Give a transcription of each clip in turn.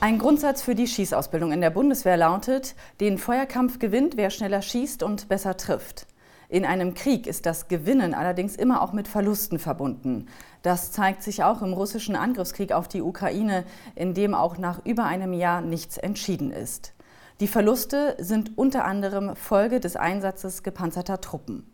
Ein Grundsatz für die Schießausbildung in der Bundeswehr lautet, den Feuerkampf gewinnt, wer schneller schießt und besser trifft. In einem Krieg ist das Gewinnen allerdings immer auch mit Verlusten verbunden. Das zeigt sich auch im russischen Angriffskrieg auf die Ukraine, in dem auch nach über einem Jahr nichts entschieden ist. Die Verluste sind unter anderem Folge des Einsatzes gepanzerter Truppen.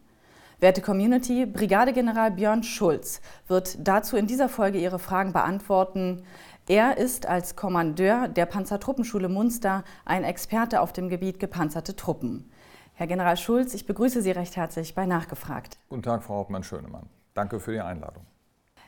Werte Community, Brigadegeneral Björn Schulz wird dazu in dieser Folge Ihre Fragen beantworten. Er ist als Kommandeur der Panzertruppenschule Munster ein Experte auf dem Gebiet gepanzerte Truppen. Herr General Schulz, ich begrüße Sie recht herzlich bei Nachgefragt. Guten Tag, Frau Hauptmann-Schönemann. Danke für die Einladung.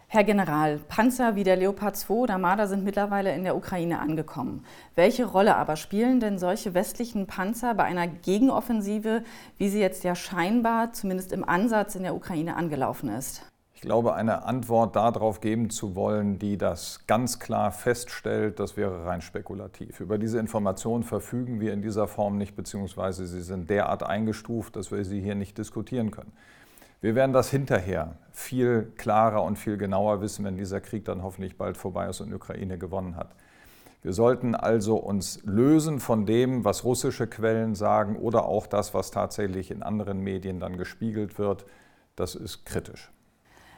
Herr General, Panzer wie der Leopard 2 oder Marder sind mittlerweile in der Ukraine angekommen. Welche Rolle aber spielen denn solche westlichen Panzer bei einer Gegenoffensive, wie sie jetzt ja scheinbar zumindest im Ansatz in der Ukraine angelaufen ist? Ich glaube, eine Antwort darauf geben zu wollen, die das ganz klar feststellt, das wäre rein spekulativ. Über diese Informationen verfügen wir in dieser Form nicht, beziehungsweise sie sind derart eingestuft, dass wir sie hier nicht diskutieren können. Wir werden das hinterher viel klarer und viel genauer wissen, wenn dieser Krieg dann hoffentlich bald vorbei ist und Ukraine gewonnen hat. Wir sollten also uns lösen von dem, was russische Quellen sagen oder auch das, was tatsächlich in anderen Medien dann gespiegelt wird. Das ist kritisch.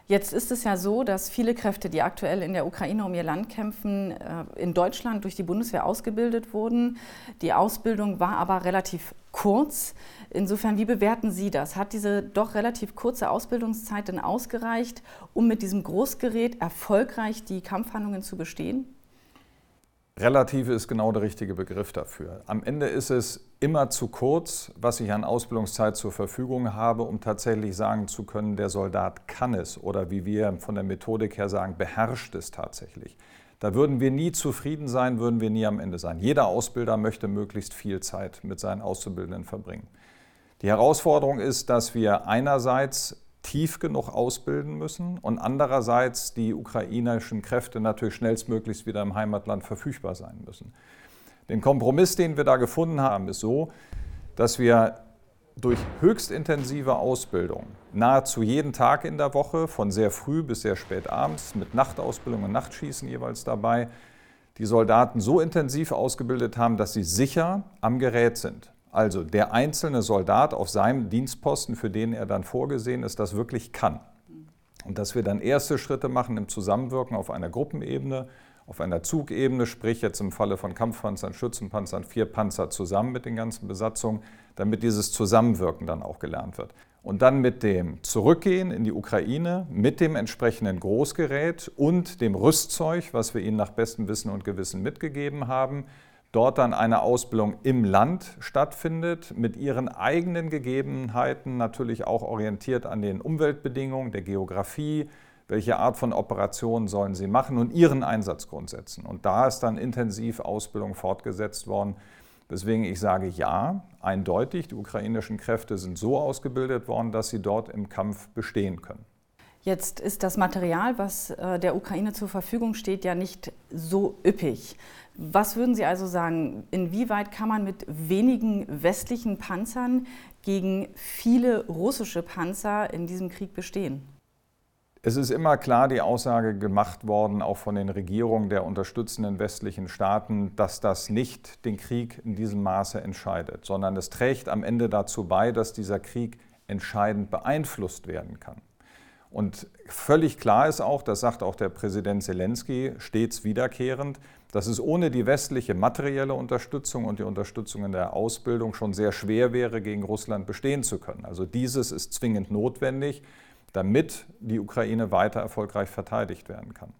Jetzt ist es ja so, dass viele Kräfte, die aktuell in der Ukraine um ihr Land kämpfen, äh, in Deutschland durch die Bundeswehr ausgebildet wurden. Die Ausbildung war aber relativ kurz. Insofern, wie bewerten Sie das? Hat diese doch relativ kurze Ausbildungszeit denn ausgereicht, um mit diesem Großgerät erfolgreich die Kampfhandlungen zu bestehen? Relative ist genau der richtige Begriff dafür. Am Ende ist es immer zu kurz, was ich an Ausbildungszeit zur Verfügung habe, um tatsächlich sagen zu können, der Soldat kann es oder wie wir von der Methodik her sagen, beherrscht es tatsächlich. Da würden wir nie zufrieden sein, würden wir nie am Ende sein. Jeder Ausbilder möchte möglichst viel Zeit mit seinen Auszubildenden verbringen. Die Herausforderung ist, dass wir einerseits tief genug ausbilden müssen und andererseits die ukrainischen Kräfte natürlich schnellstmöglichst wieder im Heimatland verfügbar sein müssen. Den Kompromiss, den wir da gefunden haben, ist so, dass wir durch höchst intensive Ausbildung, nahezu jeden Tag in der Woche, von sehr früh bis sehr spät abends, mit Nachtausbildung und Nachtschießen jeweils dabei, die Soldaten so intensiv ausgebildet haben, dass sie sicher am Gerät sind. Also der einzelne Soldat auf seinem Dienstposten, für den er dann vorgesehen ist, das wirklich kann. Und dass wir dann erste Schritte machen im Zusammenwirken auf einer Gruppenebene, auf einer Zugebene, sprich jetzt im Falle von Kampfpanzern, Schützenpanzern, vier Panzer zusammen mit den ganzen Besatzungen, damit dieses Zusammenwirken dann auch gelernt wird. Und dann mit dem Zurückgehen in die Ukraine, mit dem entsprechenden Großgerät und dem Rüstzeug, was wir ihnen nach bestem Wissen und Gewissen mitgegeben haben, dort dann eine Ausbildung im Land stattfindet, mit ihren eigenen Gegebenheiten, natürlich auch orientiert an den Umweltbedingungen, der Geografie, welche Art von Operationen sollen sie machen und ihren Einsatzgrundsätzen. Und da ist dann intensiv Ausbildung fortgesetzt worden, weswegen ich sage, ja, eindeutig, die ukrainischen Kräfte sind so ausgebildet worden, dass sie dort im Kampf bestehen können. Jetzt ist das Material, was äh, der Ukraine zur Verfügung steht, ja nicht so üppig. Was würden Sie also sagen, inwieweit kann man mit wenigen westlichen Panzern gegen viele russische Panzer in diesem Krieg bestehen? Es ist immer klar die Aussage gemacht worden, auch von den Regierungen der unterstützenden westlichen Staaten, dass das nicht den Krieg in diesem Maße entscheidet, sondern es trägt am Ende dazu bei, dass dieser Krieg entscheidend beeinflusst werden kann. Und völlig klar ist auch, das sagt auch der Präsident Zelensky stets wiederkehrend, dass es ohne die westliche materielle Unterstützung und die Unterstützung in der Ausbildung schon sehr schwer wäre, gegen Russland bestehen zu können. Also dieses ist zwingend notwendig, damit die Ukraine weiter erfolgreich verteidigt werden kann.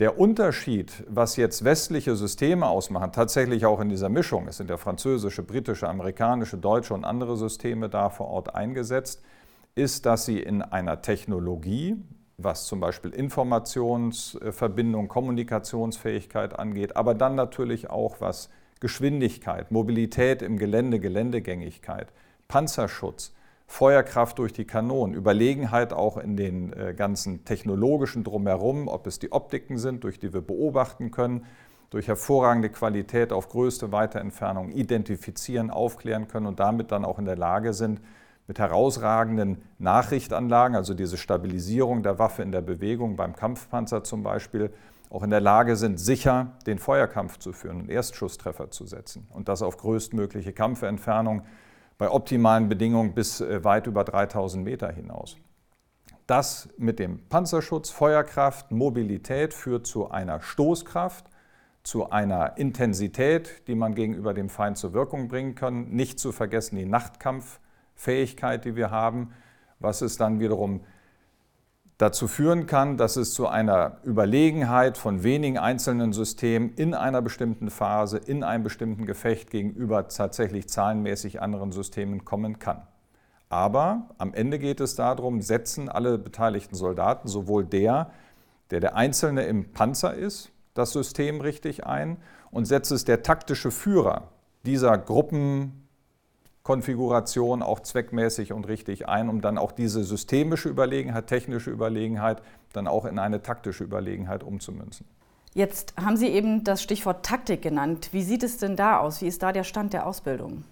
Der Unterschied, was jetzt westliche Systeme ausmachen, tatsächlich auch in dieser Mischung, es sind ja französische, britische, amerikanische, deutsche und andere Systeme da vor Ort eingesetzt, ist, dass sie in einer Technologie, was zum Beispiel Informationsverbindung, Kommunikationsfähigkeit angeht, aber dann natürlich auch was Geschwindigkeit, Mobilität im Gelände, Geländegängigkeit, Panzerschutz, Feuerkraft durch die Kanonen, Überlegenheit auch in den äh, ganzen technologischen Drumherum, ob es die Optiken sind, durch die wir beobachten können, durch hervorragende Qualität auf größte Weiterentfernung identifizieren, aufklären können und damit dann auch in der Lage sind, mit herausragenden Nachrichtanlagen, also diese Stabilisierung der Waffe in der Bewegung beim Kampfpanzer zum Beispiel, auch in der Lage sind, sicher den Feuerkampf zu führen und Erstschusstreffer zu setzen. Und das auf größtmögliche Kampfentfernung bei optimalen Bedingungen bis äh, weit über 3000 Meter hinaus. Das mit dem Panzerschutz, Feuerkraft, Mobilität führt zu einer Stoßkraft, zu einer Intensität, die man gegenüber dem Feind zur Wirkung bringen kann. Nicht zu vergessen die Nachtkampffähigkeit, die wir haben, was es dann wiederum dazu führen kann, dass es zu einer Überlegenheit von wenigen einzelnen Systemen in einer bestimmten Phase, in einem bestimmten Gefecht gegenüber tatsächlich zahlenmäßig anderen Systemen kommen kann. Aber am Ende geht es darum, setzen alle beteiligten Soldaten, sowohl der, der der Einzelne im Panzer ist, das System richtig ein und setzt es der taktische Führer dieser Gruppen, Konfiguration auch zweckmäßig und richtig ein, um dann auch diese systemische Überlegenheit, technische Überlegenheit dann auch in eine taktische Überlegenheit umzumünzen. Jetzt haben Sie eben das Stichwort Taktik genannt. Wie sieht es denn da aus? Wie ist da der Stand der Ausbildung?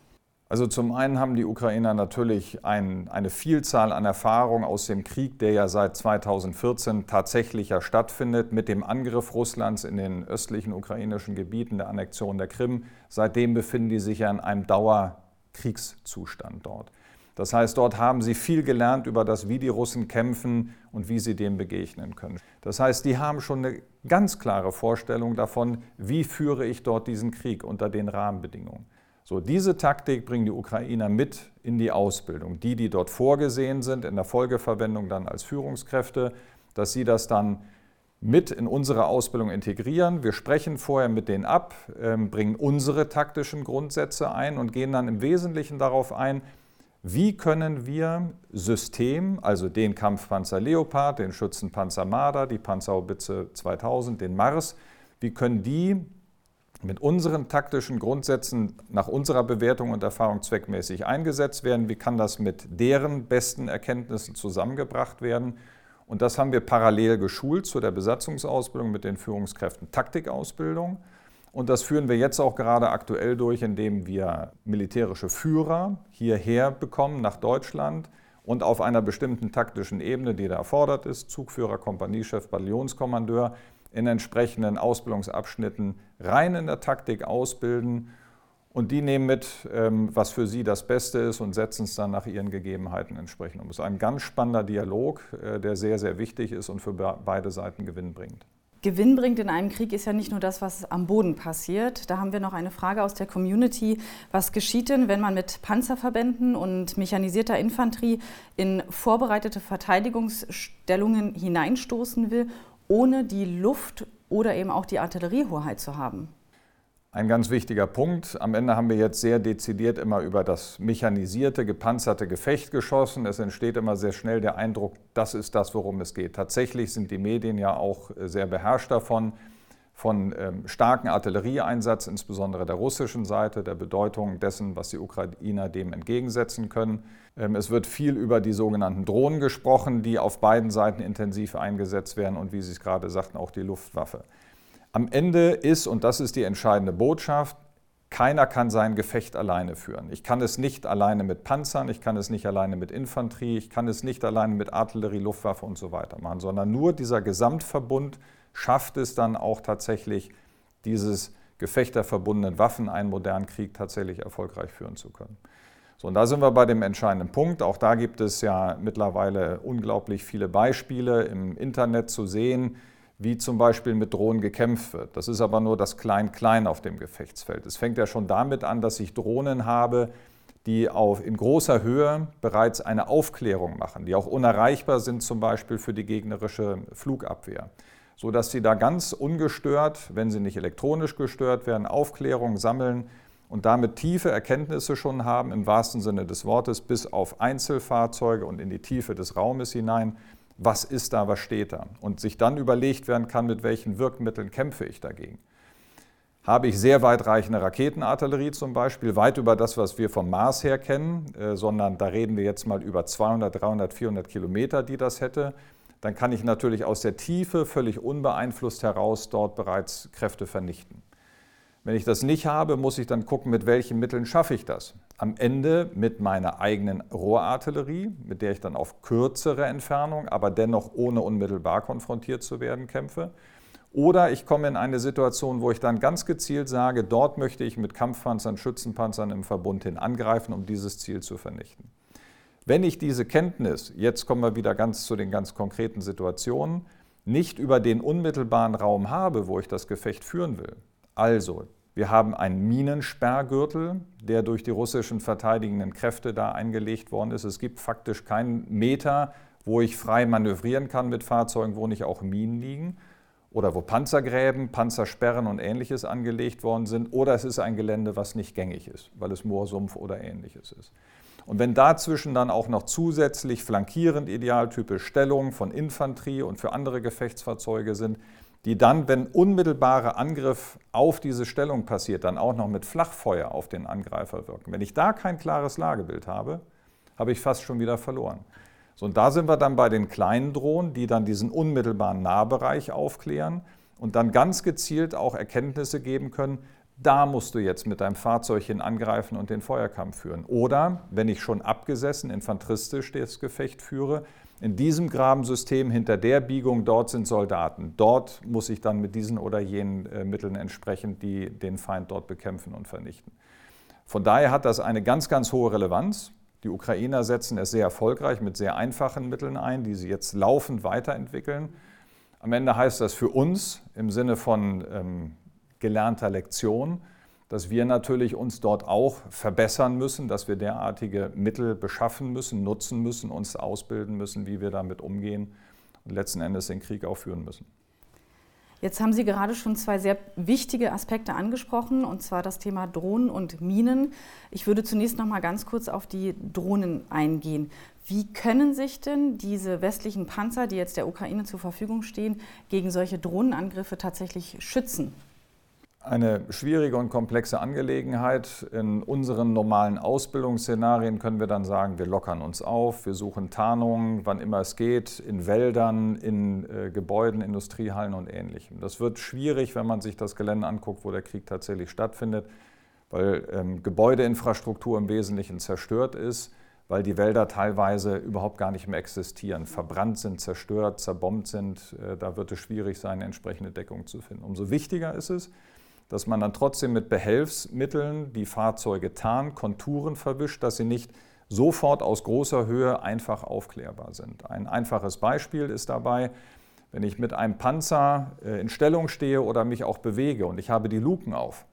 Also zum einen haben die Ukrainer natürlich ein, eine Vielzahl an Erfahrungen aus dem Krieg, der ja seit 2014 tatsächlich ja stattfindet, mit dem Angriff Russlands in den östlichen ukrainischen Gebieten, der Annexion der Krim. Seitdem befinden die sich ja in einem Dauer Kriegszustand dort. Das heißt, dort haben sie viel gelernt über das, wie die Russen kämpfen und wie sie dem begegnen können. Das heißt, die haben schon eine ganz klare Vorstellung davon, wie führe ich dort diesen Krieg unter den Rahmenbedingungen. So, diese Taktik bringen die Ukrainer mit in die Ausbildung. Die, die dort vorgesehen sind, in der Folgeverwendung dann als Führungskräfte, dass sie das dann mit in unsere Ausbildung integrieren. Wir sprechen vorher mit denen ab, ähm, bringen unsere taktischen Grundsätze ein und gehen dann im Wesentlichen darauf ein, wie können wir System, also den Kampfpanzer Leopard, den Schützenpanzer Marder, die Panzerhaubitze 2000, den Mars, wie können die mit unseren taktischen Grundsätzen nach unserer Bewertung und Erfahrung zweckmäßig eingesetzt werden? Wie kann das mit deren besten Erkenntnissen zusammengebracht werden? Und das haben wir parallel geschult zu der Besatzungsausbildung mit den Führungskräften Taktikausbildung. Und das führen wir jetzt auch gerade aktuell durch, indem wir militärische Führer hierher bekommen nach Deutschland und auf einer bestimmten taktischen Ebene, die da erfordert ist, Zugführer, Kompaniechef, Bataillonskommandeur, in entsprechenden Ausbildungsabschnitten rein in der Taktik ausbilden und die nehmen mit, ähm, was für sie das Beste ist und setzen es dann nach ihren Gegebenheiten entsprechend um. Es ist ein ganz spannender Dialog, äh, der sehr, sehr wichtig ist und für beide Seiten Gewinn bringt. Gewinn bringt in einem Krieg ist ja nicht nur das, was am Boden passiert. Da haben wir noch eine Frage aus der Community. Was geschieht denn, wenn man mit Panzerverbänden und mechanisierter Infanterie in vorbereitete Verteidigungsstellungen hineinstoßen will, ohne die Luft- oder eben auch die Artilleriehoheit zu haben? Ein ganz wichtiger Punkt. Am Ende haben wir jetzt sehr dezidiert immer über das mechanisierte, gepanzerte Gefecht geschossen. Es entsteht immer sehr schnell der Eindruck, das ist das, worum es geht. Tatsächlich sind die Medien ja auch äh, sehr beherrscht davon, von ähm, starken Artillerieeinsatz, insbesondere der russischen Seite, der Bedeutung dessen, was die Ukrainer dem entgegensetzen können. Ähm, es wird viel über die sogenannten Drohnen gesprochen, die auf beiden Seiten intensiv eingesetzt werden und, wie Sie es gerade sagten, auch die Luftwaffe. Am Ende ist, und das ist die entscheidende Botschaft, keiner kann sein Gefecht alleine führen. Ich kann es nicht alleine mit Panzern, ich kann es nicht alleine mit Infanterie, ich kann es nicht alleine mit Artillerie, Luftwaffe und so weiter machen, sondern nur dieser Gesamtverbund schafft es dann auch tatsächlich, dieses Gefecht der verbundenen Waffen, einen modernen Krieg tatsächlich erfolgreich führen zu können. So, und da sind wir bei dem entscheidenden Punkt. Auch da gibt es ja mittlerweile unglaublich viele Beispiele im Internet zu sehen, wie zum Beispiel mit Drohnen gekämpft wird. Das ist aber nur das Klein-Klein auf dem Gefechtsfeld. Es fängt ja schon damit an, dass ich Drohnen habe, die auf, in großer Höhe bereits eine Aufklärung machen, die auch unerreichbar sind zum Beispiel für die gegnerische Flugabwehr, sodass sie da ganz ungestört, wenn sie nicht elektronisch gestört werden, Aufklärung sammeln und damit tiefe Erkenntnisse schon haben, im wahrsten Sinne des Wortes, bis auf Einzelfahrzeuge und in die Tiefe des Raumes hinein, was ist da, was steht da. Und sich dann überlegt werden kann, mit welchen Wirkmitteln kämpfe ich dagegen. Habe ich sehr weitreichende Raketenartillerie zum Beispiel, weit über das, was wir vom Mars her kennen, äh, sondern da reden wir jetzt mal über 200, 300, 400 Kilometer, die das hätte, dann kann ich natürlich aus der Tiefe völlig unbeeinflusst heraus dort bereits Kräfte vernichten. Wenn ich das nicht habe, muss ich dann gucken, mit welchen Mitteln schaffe ich das. Am Ende mit meiner eigenen Rohrartillerie, mit der ich dann auf kürzere Entfernung, aber dennoch ohne unmittelbar konfrontiert zu werden, kämpfe. Oder ich komme in eine Situation, wo ich dann ganz gezielt sage, dort möchte ich mit Kampfpanzern, Schützenpanzern im Verbund hin angreifen, um dieses Ziel zu vernichten. Wenn ich diese Kenntnis, jetzt kommen wir wieder ganz zu den ganz konkreten Situationen, nicht über den unmittelbaren Raum habe, wo ich das Gefecht führen will. Also, wir haben einen Minensperrgürtel, der durch die russischen verteidigenden Kräfte da eingelegt worden ist. Es gibt faktisch keinen Meter, wo ich frei manövrieren kann mit Fahrzeugen, wo nicht auch Minen liegen oder wo Panzergräben, Panzersperren und ähnliches angelegt worden sind, oder es ist ein Gelände, was nicht gängig ist, weil es Moorsumpf oder ähnliches ist. Und wenn dazwischen dann auch noch zusätzlich flankierend idealtypisch Stellungen von Infanterie und für andere Gefechtsfahrzeuge sind, die dann, wenn unmittelbarer Angriff auf diese Stellung passiert, dann auch noch mit Flachfeuer auf den Angreifer wirken. Wenn ich da kein klares Lagebild habe, habe ich fast schon wieder verloren. So, und da sind wir dann bei den kleinen Drohnen, die dann diesen unmittelbaren Nahbereich aufklären und dann ganz gezielt auch Erkenntnisse geben können, da musst du jetzt mit deinem Fahrzeug hin angreifen und den Feuerkampf führen. Oder, wenn ich schon abgesessen, infanteristisch das Gefecht führe, in diesem Grabensystem hinter der Biegung, dort sind Soldaten. Dort muss ich dann mit diesen oder jenen äh, Mitteln entsprechend die, den Feind dort bekämpfen und vernichten. Von daher hat das eine ganz, ganz hohe Relevanz. Die Ukrainer setzen es sehr erfolgreich mit sehr einfachen Mitteln ein, die sie jetzt laufend weiterentwickeln. Am Ende heißt das für uns im Sinne von ähm, gelernter Lektion, dass wir natürlich uns dort auch verbessern müssen, dass wir derartige Mittel beschaffen müssen, nutzen müssen, uns ausbilden müssen, wie wir damit umgehen und letzten Endes den Krieg auch führen müssen. Jetzt haben Sie gerade schon zwei sehr wichtige Aspekte angesprochen, und zwar das Thema Drohnen und Minen. Ich würde zunächst noch mal ganz kurz auf die Drohnen eingehen. Wie können sich denn diese westlichen Panzer, die jetzt der Ukraine zur Verfügung stehen, gegen solche Drohnenangriffe tatsächlich schützen? Eine schwierige und komplexe Angelegenheit. In unseren normalen Ausbildungsszenarien können wir dann sagen, wir lockern uns auf, wir suchen Tarnungen, wann immer es geht, in Wäldern, in äh, Gebäuden, Industriehallen und ähnlichem. Das wird schwierig, wenn man sich das Gelände anguckt, wo der Krieg tatsächlich stattfindet, weil ähm, Gebäudeinfrastruktur im Wesentlichen zerstört ist, weil die Wälder teilweise überhaupt gar nicht mehr existieren, verbrannt sind, zerstört, zerbombt sind. Äh, da wird es schwierig sein, entsprechende Deckung zu finden. Umso wichtiger ist es, dass man dann trotzdem mit Behelfsmitteln die Fahrzeuge tarnt, Konturen verwischt, dass sie nicht sofort aus großer Höhe einfach aufklärbar sind. Ein einfaches Beispiel ist dabei, wenn ich mit einem Panzer äh, in Stellung stehe oder mich auch bewege und ich habe die Luken auf,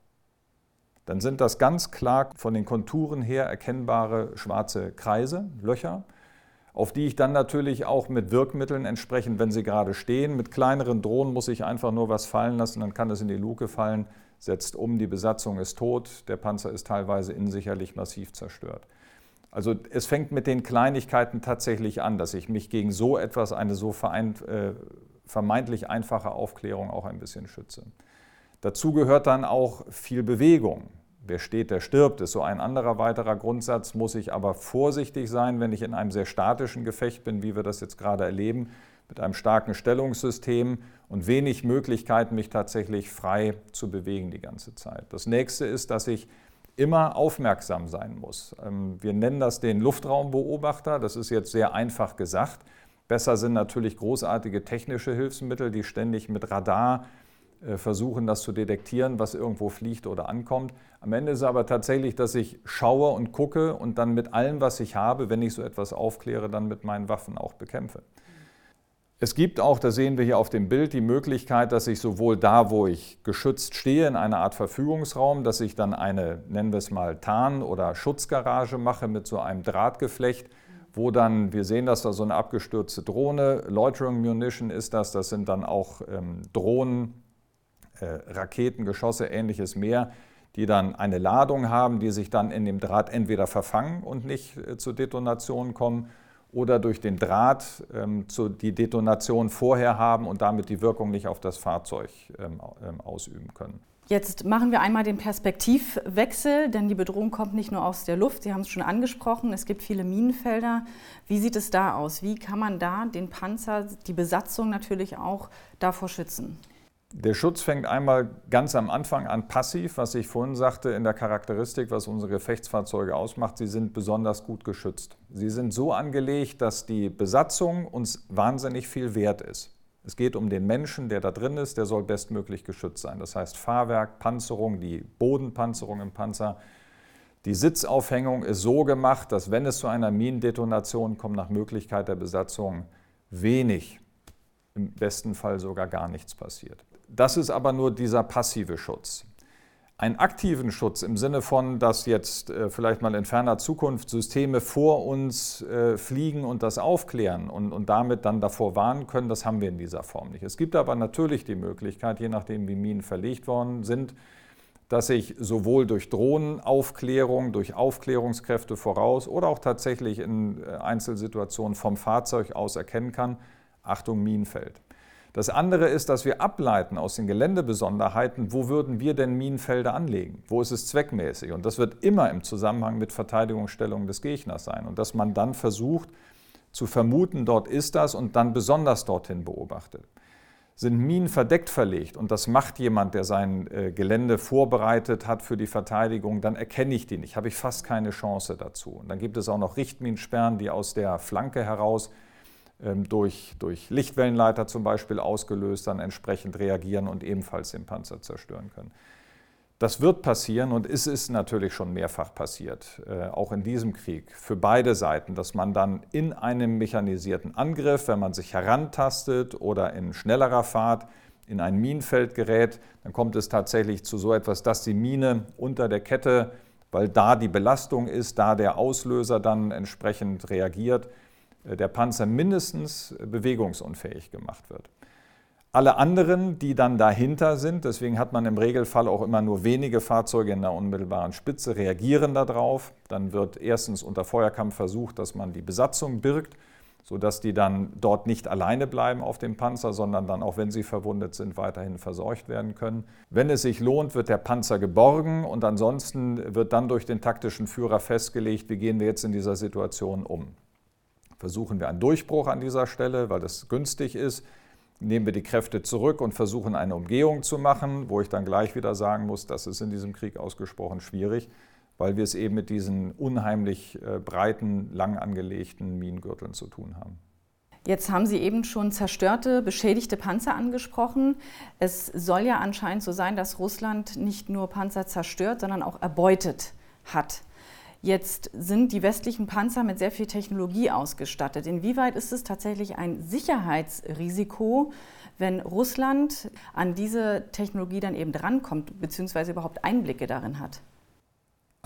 dann sind das ganz klar von den Konturen her erkennbare schwarze Kreise, Löcher, auf die ich dann natürlich auch mit Wirkmitteln entsprechend, wenn sie gerade stehen, mit kleineren Drohnen muss ich einfach nur was fallen lassen, dann kann es in die Luke fallen, setzt um, die Besatzung ist tot, der Panzer ist teilweise innensicherlich massiv zerstört. Also es fängt mit den Kleinigkeiten tatsächlich an, dass ich mich gegen so etwas, eine so vereint, äh, vermeintlich einfache Aufklärung auch ein bisschen schütze. Dazu gehört dann auch viel Bewegung. Wer steht, der stirbt, ist so ein anderer weiterer Grundsatz, muss ich aber vorsichtig sein, wenn ich in einem sehr statischen Gefecht bin, wie wir das jetzt gerade erleben, mit einem starken Stellungssystem und wenig Möglichkeiten, mich tatsächlich frei zu bewegen die ganze Zeit. Das nächste ist, dass ich immer aufmerksam sein muss. Ähm, wir nennen das den Luftraumbeobachter. Das ist jetzt sehr einfach gesagt. Besser sind natürlich großartige technische Hilfsmittel, die ständig mit Radar äh, versuchen, das zu detektieren, was irgendwo fliegt oder ankommt. Am Ende ist es aber tatsächlich, dass ich schaue und gucke und dann mit allem, was ich habe, wenn ich so etwas aufkläre, dann mit meinen Waffen auch bekämpfe. Es gibt auch, da sehen wir hier auf dem Bild, die Möglichkeit, dass ich sowohl da, wo ich geschützt stehe, in einer Art Verfügungsraum, dass ich dann eine, nennen wir es mal, Tarn- oder Schutzgarage mache mit so einem Drahtgeflecht, wo dann, wir sehen das da so eine abgestürzte Drohne, Loitering Munition ist das, das sind dann auch ähm, Drohnen, äh, Raketen, Geschosse, ähnliches mehr, die dann eine Ladung haben, die sich dann in dem Draht entweder verfangen und nicht äh, zu Detonationen kommen oder durch den Draht ähm, zu, die Detonation vorher haben und damit die Wirkung nicht auf das Fahrzeug ähm, ähm, ausüben können. Jetzt machen wir einmal den Perspektivwechsel, denn die Bedrohung kommt nicht nur aus der Luft, Sie haben es schon angesprochen, es gibt viele Minenfelder. Wie sieht es da aus? Wie kann man da den Panzer, die Besatzung natürlich auch davor schützen? Der Schutz fängt einmal ganz am Anfang an passiv, was ich vorhin sagte, in der Charakteristik, was unsere Gefechtsfahrzeuge ausmacht. Sie sind besonders gut geschützt. Sie sind so angelegt, dass die Besatzung uns wahnsinnig viel wert ist. Es geht um den Menschen, der da drin ist, der soll bestmöglich geschützt sein. Das heißt Fahrwerk, Panzerung, die Bodenpanzerung im Panzer. Die Sitzaufhängung ist so gemacht, dass wenn es zu einer Minendetonation kommt, nach Möglichkeit der Besatzung wenig, im besten Fall sogar gar nichts passiert. Das ist aber nur dieser passive Schutz einen aktiven Schutz im Sinne von, dass jetzt äh, vielleicht mal in ferner Zukunft Systeme vor uns äh, fliegen und das aufklären und, und damit dann davor warnen können, das haben wir in dieser Form nicht. Es gibt aber natürlich die Möglichkeit, je nachdem wie Minen verlegt worden sind, dass ich sowohl durch Drohnenaufklärung, durch Aufklärungskräfte voraus oder auch tatsächlich in äh, Einzelsituationen vom Fahrzeug aus erkennen kann, Achtung, Minenfeld. Das andere ist, dass wir ableiten aus den Geländebesonderheiten, wo würden wir denn Minenfelder anlegen? Wo ist es zweckmäßig? Und das wird immer im Zusammenhang mit Verteidigungsstellungen des Gegners sein. Und dass man dann versucht zu vermuten, dort ist das und dann besonders dorthin beobachtet. Sind Minen verdeckt verlegt und das macht jemand, der sein äh, Gelände vorbereitet hat für die Verteidigung, dann erkenne ich die nicht, habe ich fast keine Chance dazu. Und dann gibt es auch noch Richtminensperren, die aus der Flanke heraus durch, durch Lichtwellenleiter zum Beispiel ausgelöst, dann entsprechend reagieren und ebenfalls den Panzer zerstören können. Das wird passieren und es ist natürlich schon mehrfach passiert, äh, auch in diesem Krieg, für beide Seiten, dass man dann in einem mechanisierten Angriff, wenn man sich herantastet oder in schnellerer Fahrt in ein Minenfeld gerät, dann kommt es tatsächlich zu so etwas, dass die Mine unter der Kette, weil da die Belastung ist, da der Auslöser dann entsprechend reagiert, der Panzer mindestens bewegungsunfähig gemacht wird. Alle anderen, die dann dahinter sind, deswegen hat man im Regelfall auch immer nur wenige Fahrzeuge in der unmittelbaren Spitze, reagieren darauf. Dann wird erstens unter Feuerkampf versucht, dass man die Besatzung birgt, sodass die dann dort nicht alleine bleiben auf dem Panzer, sondern dann, auch wenn sie verwundet sind, weiterhin versorgt werden können. Wenn es sich lohnt, wird der Panzer geborgen und ansonsten wird dann durch den taktischen Führer festgelegt, wie gehen wir jetzt in dieser Situation um versuchen wir einen Durchbruch an dieser Stelle, weil das günstig ist. Nehmen wir die Kräfte zurück und versuchen eine Umgehung zu machen, wo ich dann gleich wieder sagen muss, das ist in diesem Krieg ausgesprochen schwierig, weil wir es eben mit diesen unheimlich äh, breiten, lang angelegten Minengürteln zu tun haben. Jetzt haben Sie eben schon zerstörte, beschädigte Panzer angesprochen. Es soll ja anscheinend so sein, dass Russland nicht nur Panzer zerstört, sondern auch erbeutet hat. Jetzt sind die westlichen Panzer mit sehr viel Technologie ausgestattet. Inwieweit ist es tatsächlich ein Sicherheitsrisiko, wenn Russland an diese Technologie dann eben drankommt, beziehungsweise überhaupt Einblicke darin hat?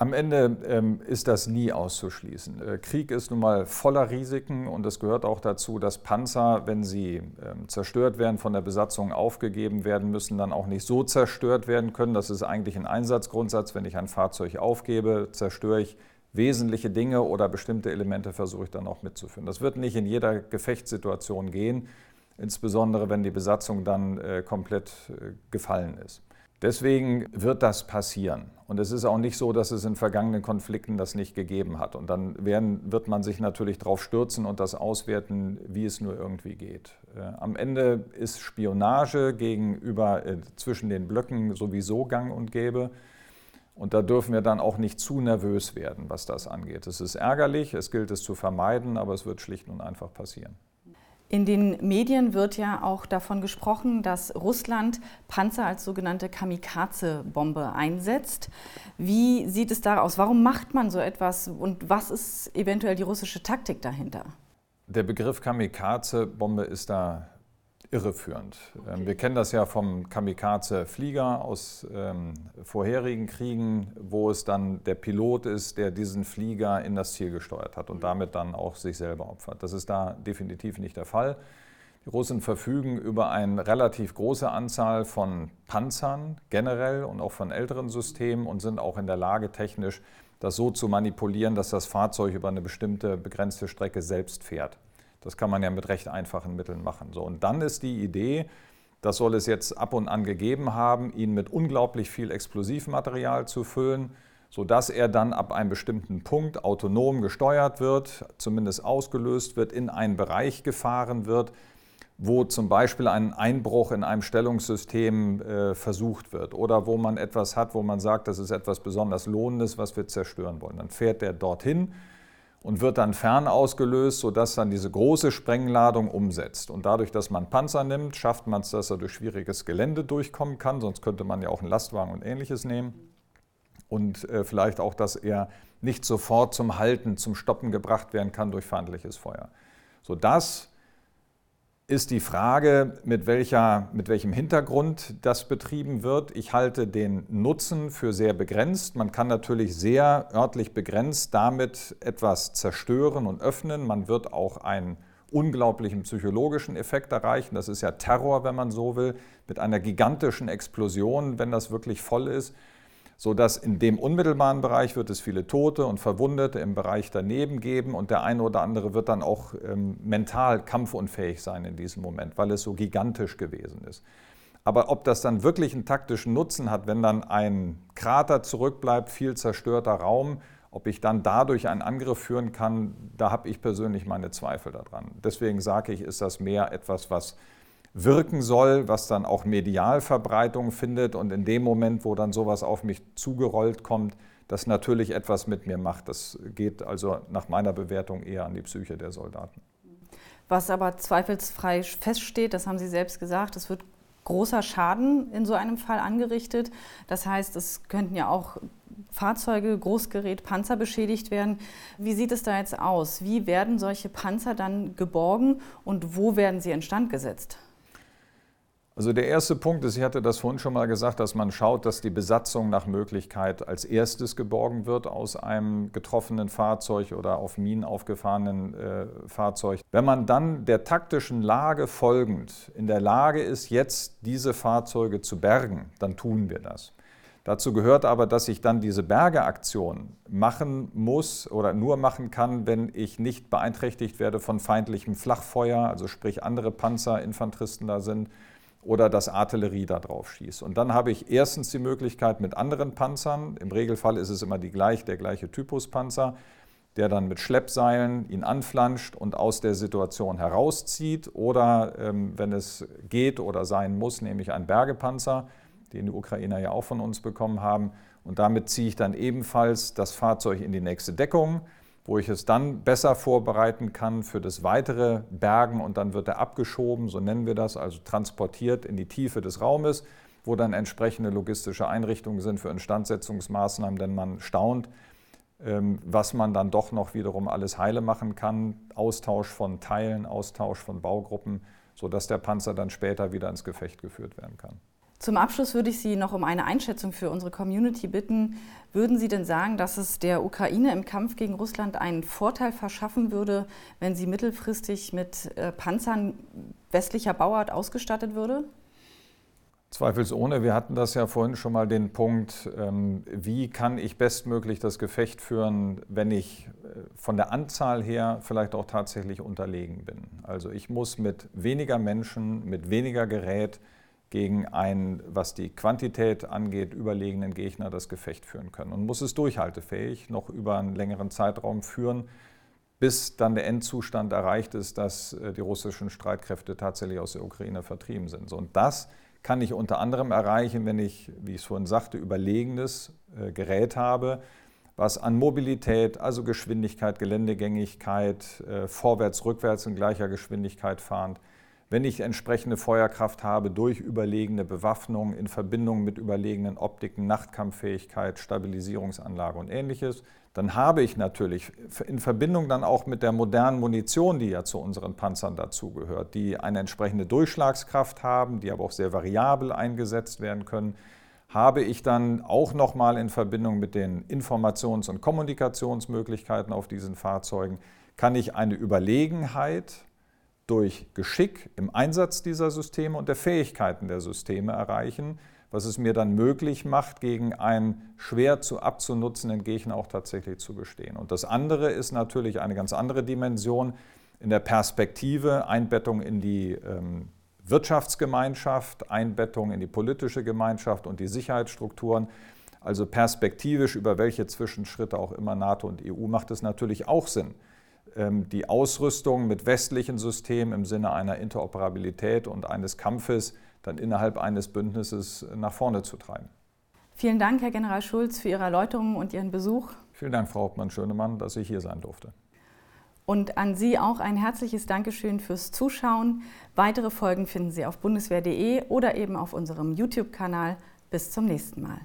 Am Ende ähm, ist das nie auszuschließen. Äh, Krieg ist nun mal voller Risiken und es gehört auch dazu, dass Panzer, wenn sie ähm, zerstört werden, von der Besatzung aufgegeben werden müssen, dann auch nicht so zerstört werden können. Das ist eigentlich ein Einsatzgrundsatz. Wenn ich ein Fahrzeug aufgebe, zerstöre ich wesentliche Dinge oder bestimmte Elemente versuche ich dann auch mitzuführen. Das wird nicht in jeder Gefechtssituation gehen, insbesondere wenn die Besatzung dann äh, komplett äh, gefallen ist. Deswegen wird das passieren. Und es ist auch nicht so, dass es in vergangenen Konflikten das nicht gegeben hat. Und dann werden, wird man sich natürlich darauf stürzen und das auswerten, wie es nur irgendwie geht. Äh, am Ende ist Spionage gegenüber äh, zwischen den Blöcken sowieso gang und gäbe. Und da dürfen wir dann auch nicht zu nervös werden, was das angeht. Es ist ärgerlich, es gilt es zu vermeiden, aber es wird schlicht und einfach passieren. In den Medien wird ja auch davon gesprochen, dass Russland Panzer als sogenannte Kamikaze-Bombe einsetzt. Wie sieht es da aus? Warum macht man so etwas und was ist eventuell die russische Taktik dahinter? Der Begriff Kamikaze-Bombe ist da irreführend. Ähm, okay. Wir kennen das ja vom Kamikaze-Flieger aus ähm, vorherigen Kriegen, wo es dann der Pilot ist, der diesen Flieger in das Ziel gesteuert hat und mhm. damit dann auch sich selber opfert. Das ist da definitiv nicht der Fall. Die Russen verfügen über eine relativ große Anzahl von Panzern generell und auch von älteren Systemen und sind auch in der Lage, technisch das so zu manipulieren, dass das Fahrzeug über eine bestimmte begrenzte Strecke selbst fährt. Das kann man ja mit recht einfachen Mitteln machen. So, und dann ist die Idee, das soll es jetzt ab und an gegeben haben, ihn mit unglaublich viel Explosivmaterial zu füllen, sodass er dann ab einem bestimmten Punkt autonom gesteuert wird, zumindest ausgelöst wird, in einen Bereich gefahren wird, wo zum Beispiel ein Einbruch in einem Stellungssystem äh, versucht wird oder wo man etwas hat, wo man sagt, das ist etwas besonders Lohnendes, was wir zerstören wollen. Dann fährt er dorthin und wird dann fern ausgelöst, sodass dann diese große Sprengladung umsetzt. Und dadurch, dass man Panzer nimmt, schafft man es, dass er durch schwieriges Gelände durchkommen kann, sonst könnte man ja auch einen Lastwagen und ähnliches nehmen. Und äh, vielleicht auch, dass er nicht sofort zum Halten, zum Stoppen gebracht werden kann durch feindliches Feuer. So das ist die Frage, mit, welcher, mit welchem Hintergrund das betrieben wird. Ich halte den Nutzen für sehr begrenzt. Man kann natürlich sehr örtlich begrenzt damit etwas zerstören und öffnen. Man wird auch einen unglaublichen psychologischen Effekt erreichen. Das ist ja Terror, wenn man so will, mit einer gigantischen Explosion, wenn das wirklich voll ist sodass in dem unmittelbaren Bereich wird es viele Tote und Verwundete im Bereich daneben geben und der eine oder andere wird dann auch ähm, mental kampfunfähig sein in diesem Moment, weil es so gigantisch gewesen ist. Aber ob das dann wirklich einen taktischen Nutzen hat, wenn dann ein Krater zurückbleibt, viel zerstörter Raum, ob ich dann dadurch einen Angriff führen kann, da habe ich persönlich meine Zweifel daran. Deswegen sage ich, ist das mehr etwas, was wirken soll, was dann auch medial Verbreitung findet und in dem Moment, wo dann sowas auf mich zugerollt kommt, das natürlich etwas mit mir macht. Das geht also nach meiner Bewertung eher an die Psyche der Soldaten. Was aber zweifelsfrei feststeht, das haben Sie selbst gesagt, es wird großer Schaden in so einem Fall angerichtet. Das heißt, es könnten ja auch Fahrzeuge, Großgerät, Panzer beschädigt werden. Wie sieht es da jetzt aus? Wie werden solche Panzer dann geborgen und wo werden sie instand gesetzt? Also der erste Punkt ist, ich hatte das vorhin schon mal gesagt, dass man schaut, dass die Besatzung nach Möglichkeit als erstes geborgen wird aus einem getroffenen Fahrzeug oder auf Minen aufgefahrenen äh, Fahrzeug. Wenn man dann der taktischen Lage folgend in der Lage ist, jetzt diese Fahrzeuge zu bergen, dann tun wir das. Dazu gehört aber, dass ich dann diese Bergeaktion machen muss oder nur machen kann, wenn ich nicht beeinträchtigt werde von feindlichem Flachfeuer, also sprich andere Panzer, Infanteristen da sind oder dass Artillerie da drauf schießt. Und dann habe ich erstens die Möglichkeit mit anderen Panzern, im Regelfall ist es immer die gleich, der gleiche Typus Panzer, der dann mit Schleppseilen ihn anflanscht und aus der Situation herauszieht. Oder ähm, wenn es geht oder sein muss, nehme ich einen Bergepanzer, den die Ukrainer ja auch von uns bekommen haben. Und damit ziehe ich dann ebenfalls das Fahrzeug in die nächste Deckung wo ich es dann besser vorbereiten kann für das weitere Bergen und dann wird er abgeschoben, so nennen wir das, also transportiert in die Tiefe des Raumes, wo dann entsprechende logistische Einrichtungen sind für Instandsetzungsmaßnahmen, denn man staunt, ähm, was man dann doch noch wiederum alles heile machen kann, Austausch von Teilen, Austausch von Baugruppen, sodass der Panzer dann später wieder ins Gefecht geführt werden kann. Zum Abschluss würde ich Sie noch um eine Einschätzung für unsere Community bitten. Würden Sie denn sagen, dass es der Ukraine im Kampf gegen Russland einen Vorteil verschaffen würde, wenn sie mittelfristig mit äh, Panzern westlicher Bauart ausgestattet würde? Zweifelsohne. Wir hatten das ja vorhin schon mal den Punkt, ähm, wie kann ich bestmöglich das Gefecht führen, wenn ich äh, von der Anzahl her vielleicht auch tatsächlich unterlegen bin. Also ich muss mit weniger Menschen, mit weniger Gerät, gegen einen, was die Quantität angeht, überlegenen Gegner das Gefecht führen können und muss es durchhaltefähig noch über einen längeren Zeitraum führen, bis dann der Endzustand erreicht ist, dass äh, die russischen Streitkräfte tatsächlich aus der Ukraine vertrieben sind. Und das kann ich unter anderem erreichen, wenn ich, wie ich es vorhin sagte, überlegenes äh, Gerät habe, was an Mobilität, also Geschwindigkeit, Geländegängigkeit, äh, vorwärts, rückwärts in gleicher Geschwindigkeit fahrend, wenn ich entsprechende Feuerkraft habe durch überlegene Bewaffnung in Verbindung mit überlegenen Optiken, Nachtkampffähigkeit, Stabilisierungsanlage und ähnliches, dann habe ich natürlich in Verbindung dann auch mit der modernen Munition, die ja zu unseren Panzern dazugehört, die eine entsprechende Durchschlagskraft haben, die aber auch sehr variabel eingesetzt werden können, habe ich dann auch nochmal in Verbindung mit den Informations- und Kommunikationsmöglichkeiten auf diesen Fahrzeugen, kann ich eine Überlegenheit durch Geschick im Einsatz dieser Systeme und der Fähigkeiten der Systeme erreichen, was es mir dann möglich macht, gegen einen schwer zu abzunutzenden Gegner auch tatsächlich zu bestehen. Und das andere ist natürlich eine ganz andere Dimension in der Perspektive, Einbettung in die ähm, Wirtschaftsgemeinschaft, Einbettung in die politische Gemeinschaft und die Sicherheitsstrukturen. Also perspektivisch, über welche Zwischenschritte auch immer NATO und EU macht es natürlich auch Sinn, die Ausrüstung mit westlichen Systemen im Sinne einer Interoperabilität und eines Kampfes dann innerhalb eines Bündnisses nach vorne zu treiben. Vielen Dank, Herr General Schulz, für Ihre Erläuterungen und Ihren Besuch. Vielen Dank, Frau Hauptmann Schönemann, dass ich hier sein durfte. Und an Sie auch ein herzliches Dankeschön fürs Zuschauen. Weitere Folgen finden Sie auf bundeswehr.de oder eben auf unserem YouTube-Kanal. Bis zum nächsten Mal.